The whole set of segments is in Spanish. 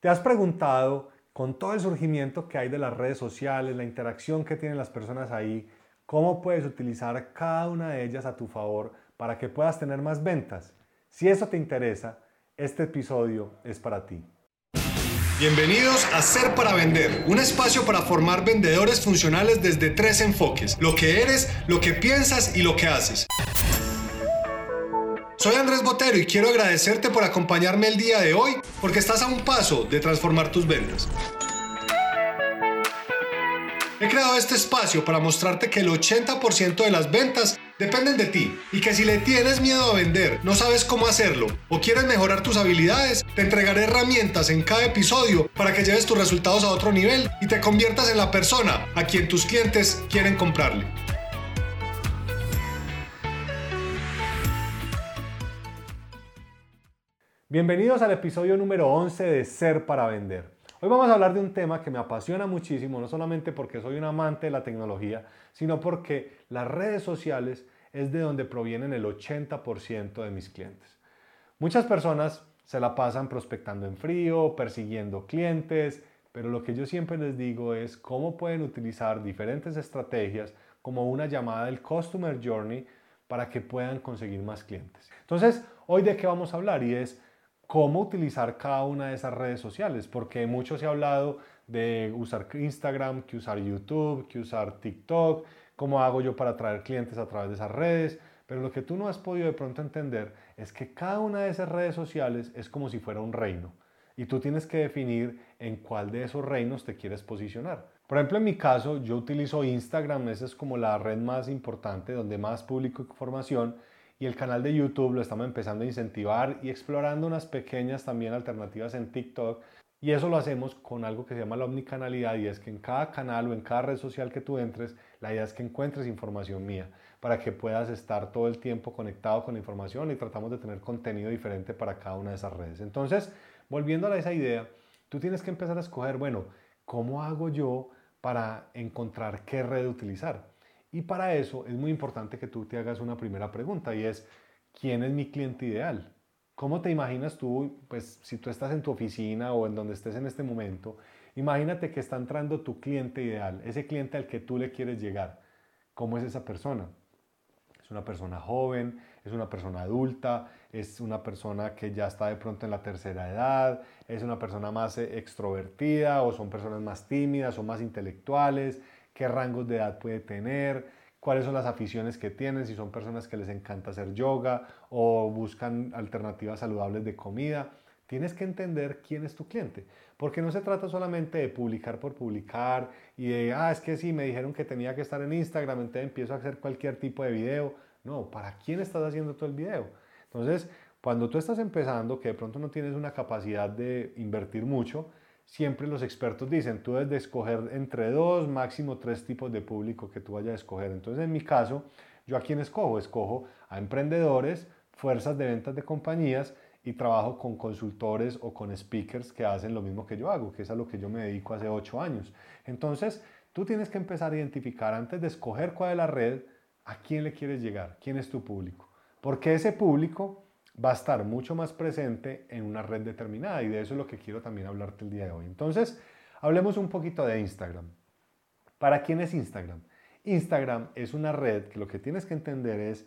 ¿Te has preguntado, con todo el surgimiento que hay de las redes sociales, la interacción que tienen las personas ahí, cómo puedes utilizar cada una de ellas a tu favor para que puedas tener más ventas? Si eso te interesa, este episodio es para ti. Bienvenidos a Ser para Vender, un espacio para formar vendedores funcionales desde tres enfoques, lo que eres, lo que piensas y lo que haces. Soy Andrés Botero y quiero agradecerte por acompañarme el día de hoy porque estás a un paso de transformar tus ventas. He creado este espacio para mostrarte que el 80% de las ventas dependen de ti y que si le tienes miedo a vender, no sabes cómo hacerlo o quieres mejorar tus habilidades, te entregaré herramientas en cada episodio para que lleves tus resultados a otro nivel y te conviertas en la persona a quien tus clientes quieren comprarle. Bienvenidos al episodio número 11 de Ser para Vender. Hoy vamos a hablar de un tema que me apasiona muchísimo, no solamente porque soy un amante de la tecnología, sino porque las redes sociales es de donde provienen el 80% de mis clientes. Muchas personas se la pasan prospectando en frío, persiguiendo clientes, pero lo que yo siempre les digo es cómo pueden utilizar diferentes estrategias como una llamada del Customer Journey para que puedan conseguir más clientes. Entonces, hoy de qué vamos a hablar y es cómo utilizar cada una de esas redes sociales, porque mucho se ha hablado de usar Instagram, que usar YouTube, que usar TikTok, cómo hago yo para atraer clientes a través de esas redes, pero lo que tú no has podido de pronto entender es que cada una de esas redes sociales es como si fuera un reino y tú tienes que definir en cuál de esos reinos te quieres posicionar. Por ejemplo, en mi caso, yo utilizo Instagram, esa es como la red más importante donde más publico información y el canal de YouTube lo estamos empezando a incentivar y explorando unas pequeñas también alternativas en TikTok. Y eso lo hacemos con algo que se llama la omnicanalidad y es que en cada canal o en cada red social que tú entres, la idea es que encuentres información mía para que puedas estar todo el tiempo conectado con la información y tratamos de tener contenido diferente para cada una de esas redes. Entonces, volviendo a esa idea, tú tienes que empezar a escoger, bueno, ¿cómo hago yo para encontrar qué red utilizar? Y para eso es muy importante que tú te hagas una primera pregunta y es, ¿quién es mi cliente ideal? ¿Cómo te imaginas tú, pues si tú estás en tu oficina o en donde estés en este momento, imagínate que está entrando tu cliente ideal, ese cliente al que tú le quieres llegar. ¿Cómo es esa persona? ¿Es una persona joven? ¿Es una persona adulta? ¿Es una persona que ya está de pronto en la tercera edad? ¿Es una persona más eh, extrovertida o son personas más tímidas o más intelectuales? Qué rangos de edad puede tener, cuáles son las aficiones que tienen, si son personas que les encanta hacer yoga o buscan alternativas saludables de comida. Tienes que entender quién es tu cliente, porque no se trata solamente de publicar por publicar y de, ah, es que sí, me dijeron que tenía que estar en Instagram, entonces empiezo a hacer cualquier tipo de video. No, ¿para quién estás haciendo todo el video? Entonces, cuando tú estás empezando, que de pronto no tienes una capacidad de invertir mucho, siempre los expertos dicen, tú debes de escoger entre dos, máximo tres tipos de público que tú vayas a escoger. Entonces, en mi caso, yo a quién escojo? Escojo a emprendedores, fuerzas de ventas de compañías y trabajo con consultores o con speakers que hacen lo mismo que yo hago, que es a lo que yo me dedico hace ocho años. Entonces, tú tienes que empezar a identificar antes de escoger cuál es la red, a quién le quieres llegar, quién es tu público. Porque ese público va a estar mucho más presente en una red determinada y de eso es lo que quiero también hablarte el día de hoy. Entonces, hablemos un poquito de Instagram. ¿Para quién es Instagram? Instagram es una red que lo que tienes que entender es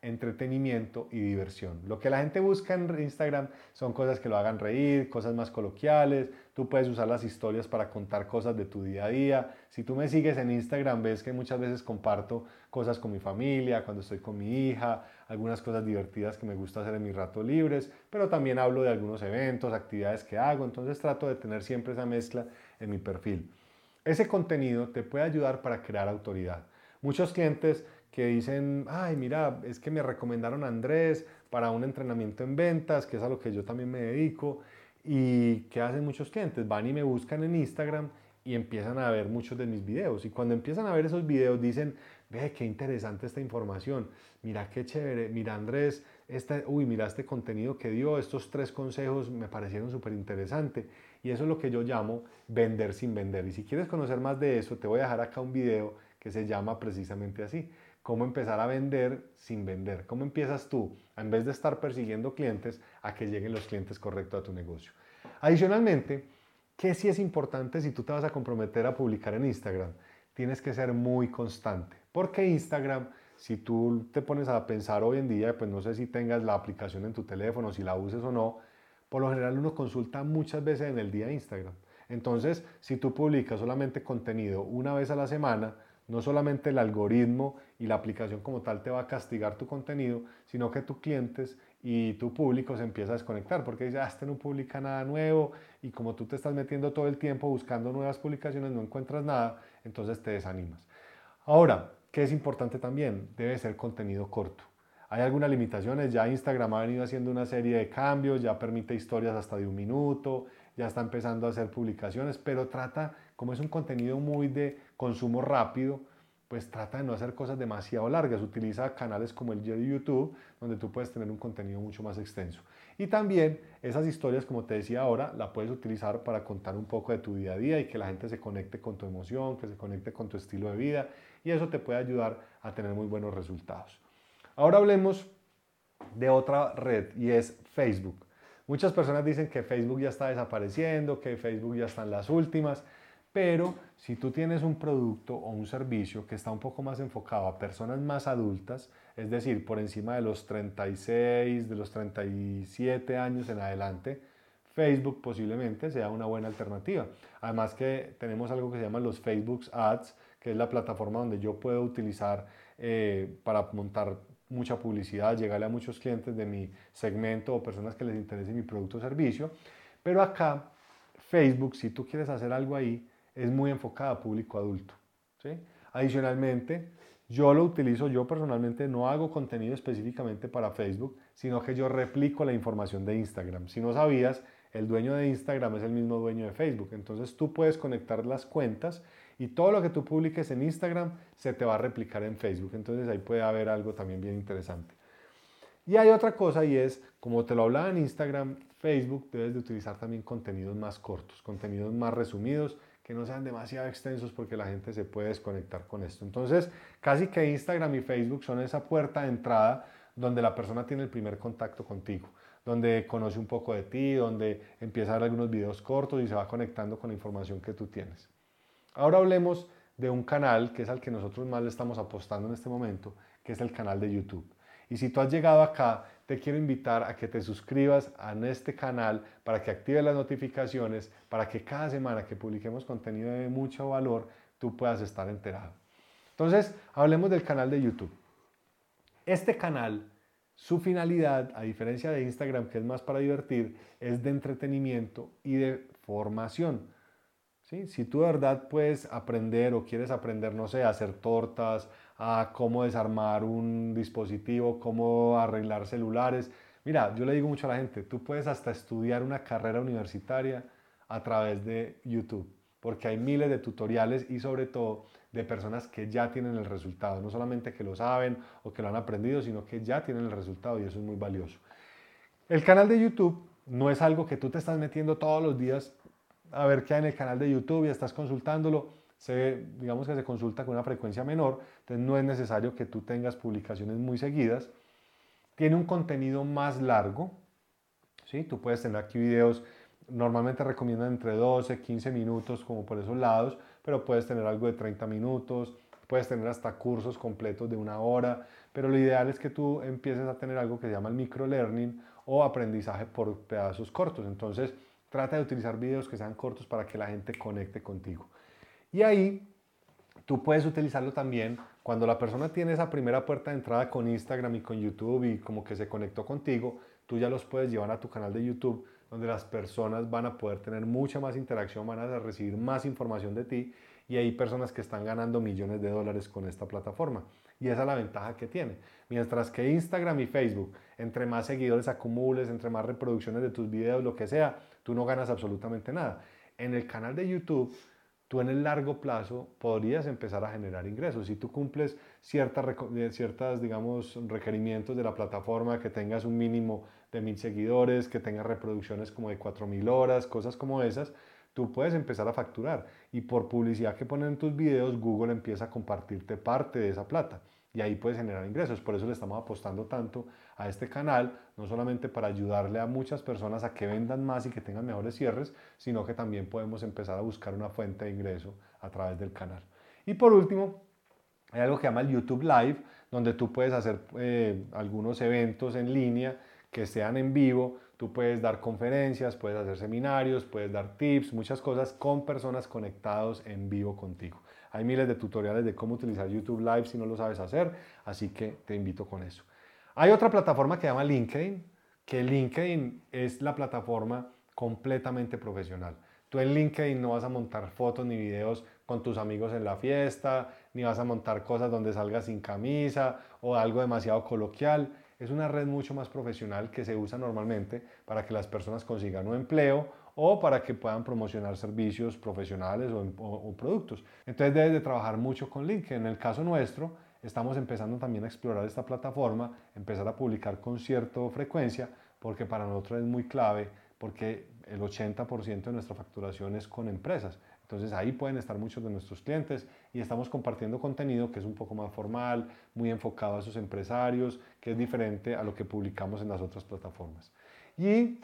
entretenimiento y diversión. Lo que la gente busca en Instagram son cosas que lo hagan reír, cosas más coloquiales. Tú puedes usar las historias para contar cosas de tu día a día. Si tú me sigues en Instagram, ves que muchas veces comparto cosas con mi familia, cuando estoy con mi hija, algunas cosas divertidas que me gusta hacer en mis ratos libres, pero también hablo de algunos eventos, actividades que hago. Entonces trato de tener siempre esa mezcla en mi perfil. Ese contenido te puede ayudar para crear autoridad. Muchos clientes que dicen, ay, mira, es que me recomendaron a Andrés para un entrenamiento en ventas, que es a lo que yo también me dedico. ¿Y qué hacen muchos clientes? Van y me buscan en Instagram y empiezan a ver muchos de mis videos. Y cuando empiezan a ver esos videos dicen, ve, qué interesante esta información, mira qué chévere, mira Andrés, esta, uy, mira este contenido que dio, estos tres consejos me parecieron súper interesantes. Y eso es lo que yo llamo vender sin vender. Y si quieres conocer más de eso, te voy a dejar acá un video que se llama precisamente así cómo empezar a vender sin vender. ¿Cómo empiezas tú, en vez de estar persiguiendo clientes, a que lleguen los clientes correctos a tu negocio? Adicionalmente, ¿qué sí es importante si tú te vas a comprometer a publicar en Instagram? Tienes que ser muy constante, porque Instagram, si tú te pones a pensar hoy en día, pues no sé si tengas la aplicación en tu teléfono, si la uses o no, por lo general uno consulta muchas veces en el día Instagram. Entonces, si tú publicas solamente contenido una vez a la semana, no solamente el algoritmo y la aplicación como tal te va a castigar tu contenido, sino que tus clientes y tu público se empieza a desconectar porque dice, ah, este no publica nada nuevo y como tú te estás metiendo todo el tiempo buscando nuevas publicaciones, no encuentras nada, entonces te desanimas. Ahora, ¿qué es importante también? Debe ser contenido corto. Hay algunas limitaciones, ya Instagram ha venido haciendo una serie de cambios, ya permite historias hasta de un minuto, ya está empezando a hacer publicaciones, pero trata, como es un contenido muy de consumo rápido, pues trata de no hacer cosas demasiado largas. Utiliza canales como el de YouTube, donde tú puedes tener un contenido mucho más extenso. Y también esas historias, como te decía ahora, la puedes utilizar para contar un poco de tu día a día y que la gente se conecte con tu emoción, que se conecte con tu estilo de vida. Y eso te puede ayudar a tener muy buenos resultados. Ahora hablemos de otra red y es Facebook. Muchas personas dicen que Facebook ya está desapareciendo, que Facebook ya está en las últimas, pero si tú tienes un producto o un servicio que está un poco más enfocado a personas más adultas, es decir, por encima de los 36, de los 37 años en adelante, Facebook posiblemente sea una buena alternativa. Además que tenemos algo que se llama los Facebook Ads, que es la plataforma donde yo puedo utilizar eh, para montar mucha publicidad, llegarle a muchos clientes de mi segmento o personas que les interese mi producto o servicio. Pero acá, Facebook, si tú quieres hacer algo ahí, es muy enfocada a público adulto. ¿sí? Adicionalmente, yo lo utilizo, yo personalmente no hago contenido específicamente para Facebook, sino que yo replico la información de Instagram. Si no sabías, el dueño de Instagram es el mismo dueño de Facebook. Entonces tú puedes conectar las cuentas y todo lo que tú publiques en Instagram se te va a replicar en Facebook. Entonces ahí puede haber algo también bien interesante. Y hay otra cosa y es, como te lo hablaba en Instagram, Facebook debes de utilizar también contenidos más cortos, contenidos más resumidos, que no sean demasiado extensos porque la gente se puede desconectar con esto. Entonces, casi que Instagram y Facebook son esa puerta de entrada donde la persona tiene el primer contacto contigo, donde conoce un poco de ti, donde empieza a ver algunos videos cortos y se va conectando con la información que tú tienes. Ahora hablemos de un canal que es al que nosotros más le estamos apostando en este momento, que es el canal de YouTube. Y si tú has llegado acá, te quiero invitar a que te suscribas a este canal para que actives las notificaciones, para que cada semana que publiquemos contenido de mucho valor, tú puedas estar enterado. Entonces, hablemos del canal de YouTube. Este canal, su finalidad, a diferencia de Instagram, que es más para divertir, es de entretenimiento y de formación. Si tú de verdad puedes aprender o quieres aprender, no sé, a hacer tortas, a cómo desarmar un dispositivo, cómo arreglar celulares. Mira, yo le digo mucho a la gente, tú puedes hasta estudiar una carrera universitaria a través de YouTube, porque hay miles de tutoriales y sobre todo de personas que ya tienen el resultado, no solamente que lo saben o que lo han aprendido, sino que ya tienen el resultado y eso es muy valioso. El canal de YouTube no es algo que tú te estás metiendo todos los días a ver qué hay en el canal de YouTube y estás consultándolo, se, digamos que se consulta con una frecuencia menor, entonces no es necesario que tú tengas publicaciones muy seguidas. Tiene un contenido más largo, ¿sí? tú puedes tener aquí videos, normalmente recomiendan entre 12, 15 minutos como por esos lados, pero puedes tener algo de 30 minutos, puedes tener hasta cursos completos de una hora, pero lo ideal es que tú empieces a tener algo que se llama el microlearning o aprendizaje por pedazos cortos. Entonces, Trata de utilizar videos que sean cortos para que la gente conecte contigo. Y ahí tú puedes utilizarlo también cuando la persona tiene esa primera puerta de entrada con Instagram y con YouTube y como que se conectó contigo, tú ya los puedes llevar a tu canal de YouTube donde las personas van a poder tener mucha más interacción, van a recibir más información de ti y hay personas que están ganando millones de dólares con esta plataforma. Y esa es la ventaja que tiene. Mientras que Instagram y Facebook, entre más seguidores acumules, entre más reproducciones de tus videos, lo que sea, tú no ganas absolutamente nada. En el canal de YouTube, tú en el largo plazo podrías empezar a generar ingresos. Si tú cumples ciertas, eh, ciertas digamos, requerimientos de la plataforma, que tengas un mínimo de mil seguidores, que tengas reproducciones como de cuatro mil horas, cosas como esas, tú puedes empezar a facturar. Y por publicidad que ponen en tus videos, Google empieza a compartirte parte de esa plata. y ahí puedes generar ingresos. Por eso le estamos apostando tanto a este canal, no solamente para ayudarle a muchas personas a que vendan más y que tengan mejores cierres, sino que también podemos empezar a buscar una fuente de ingreso a través del canal. Y por último, hay algo que llama el YouTube Live, donde tú puedes hacer eh, algunos eventos en línea que sean en vivo. Tú puedes dar conferencias, puedes hacer seminarios, puedes dar tips, muchas cosas con personas conectados en vivo contigo. Hay miles de tutoriales de cómo utilizar YouTube Live si no lo sabes hacer, así que te invito con eso. Hay otra plataforma que se llama LinkedIn, que LinkedIn es la plataforma completamente profesional. Tú en LinkedIn no vas a montar fotos ni videos con tus amigos en la fiesta, ni vas a montar cosas donde salgas sin camisa o algo demasiado coloquial. Es una red mucho más profesional que se usa normalmente para que las personas consigan un empleo o para que puedan promocionar servicios profesionales o, productos. Entonces debes de trabajar mucho con LinkedIn. En el caso nuestro, estamos empezando también a explorar esta plataforma, empezar a publicar con cierta frecuencia, porque para nosotros es muy clave, porque el 80% de nuestra facturación es con empresas. Entonces ahí pueden estar muchos de nuestros clientes y estamos compartiendo contenido que es un poco más formal, muy enfocado a esos empresarios, que es diferente a lo que publicamos en las otras plataformas. Y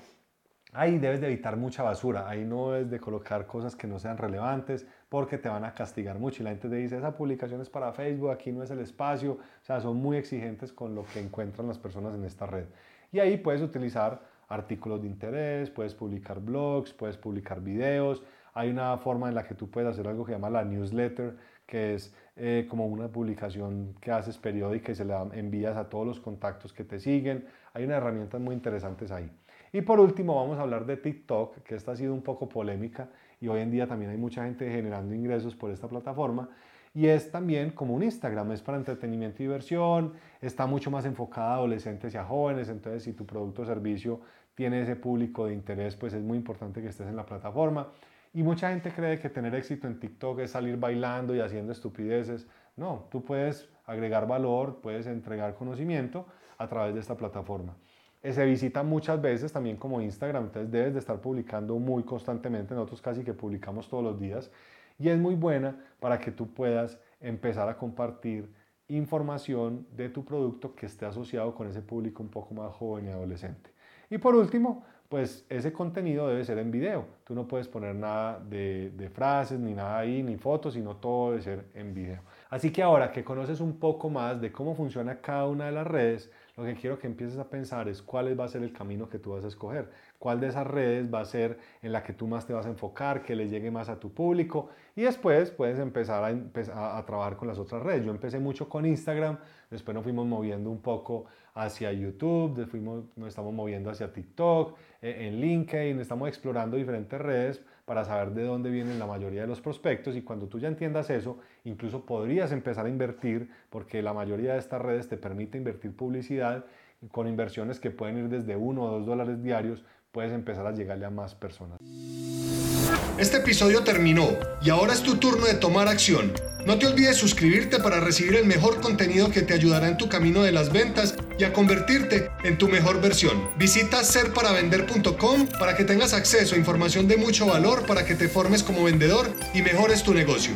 ahí debes de evitar mucha basura, ahí no debes de colocar cosas que no sean relevantes porque te van a castigar mucho y la gente te dice, esa publicación es para Facebook, aquí no es el espacio, o sea, son muy exigentes con lo que encuentran las personas en esta red. Y ahí puedes utilizar artículos de interés, puedes publicar blogs, puedes publicar videos, hay una forma en la que tú puedes hacer algo que se llama la newsletter, que es eh, como una publicación que haces periódica y se la envías a todos los contactos que te siguen. Hay unas herramientas muy interesantes ahí. Y por último vamos a hablar de TikTok, que esta ha sido un poco polémica y hoy en día también hay mucha gente generando ingresos por esta plataforma. Y es también como un Instagram, es para entretenimiento y diversión, está mucho más enfocada a adolescentes y a jóvenes, entonces si tu producto o servicio tiene ese público de interés, pues es muy importante que estés en la plataforma. Y mucha gente cree que tener éxito en TikTok es salir bailando y haciendo estupideces. No, tú puedes agregar valor, puedes entregar conocimiento a través de esta plataforma. Eh, se visita muchas veces también como Instagram, entonces debes de estar publicando muy constantemente, nosotros casi que publicamos todos los días y es muy buena para que tú puedas empezar a compartir información de tu producto que esté asociado con ese público un poco más joven y adolescente. Y por último, pues ese contenido debe ser en video. Tú no puedes poner nada de, frases, ni nada ahí, ni fotos, sino todo debe ser en video. Así que ahora que conoces un poco más de cómo funciona cada una de las redes, lo que quiero que empieces a pensar es cuál va a ser el camino que tú vas a escoger, cuál de esas redes va a ser en la que tú más te vas a enfocar, que le llegue más a tu público y después puedes empezar a, a trabajar con las otras redes. Yo empecé mucho con Instagram, después nos fuimos moviendo un poco hacia YouTube, después nos estamos moviendo hacia TikTok, eh, en LinkedIn, estamos explorando diferentes redes para saber de dónde vienen la mayoría de los prospectos y cuando tú ya entiendas eso, incluso podrías empezar a invertir porque la mayoría de estas redes te permite invertir publicidad con inversiones que pueden ir desde 1 o 2 dólares diarios, puedes empezar a llegarle a más personas. Este episodio terminó y ahora es tu turno de tomar acción. No te olvides suscribirte para recibir el mejor contenido que te ayudará en tu camino de las ventas y a convertirte en tu mejor versión. Visita serparavender.com para que tengas acceso a información de mucho valor para que te formes como vendedor y mejores tu negocio.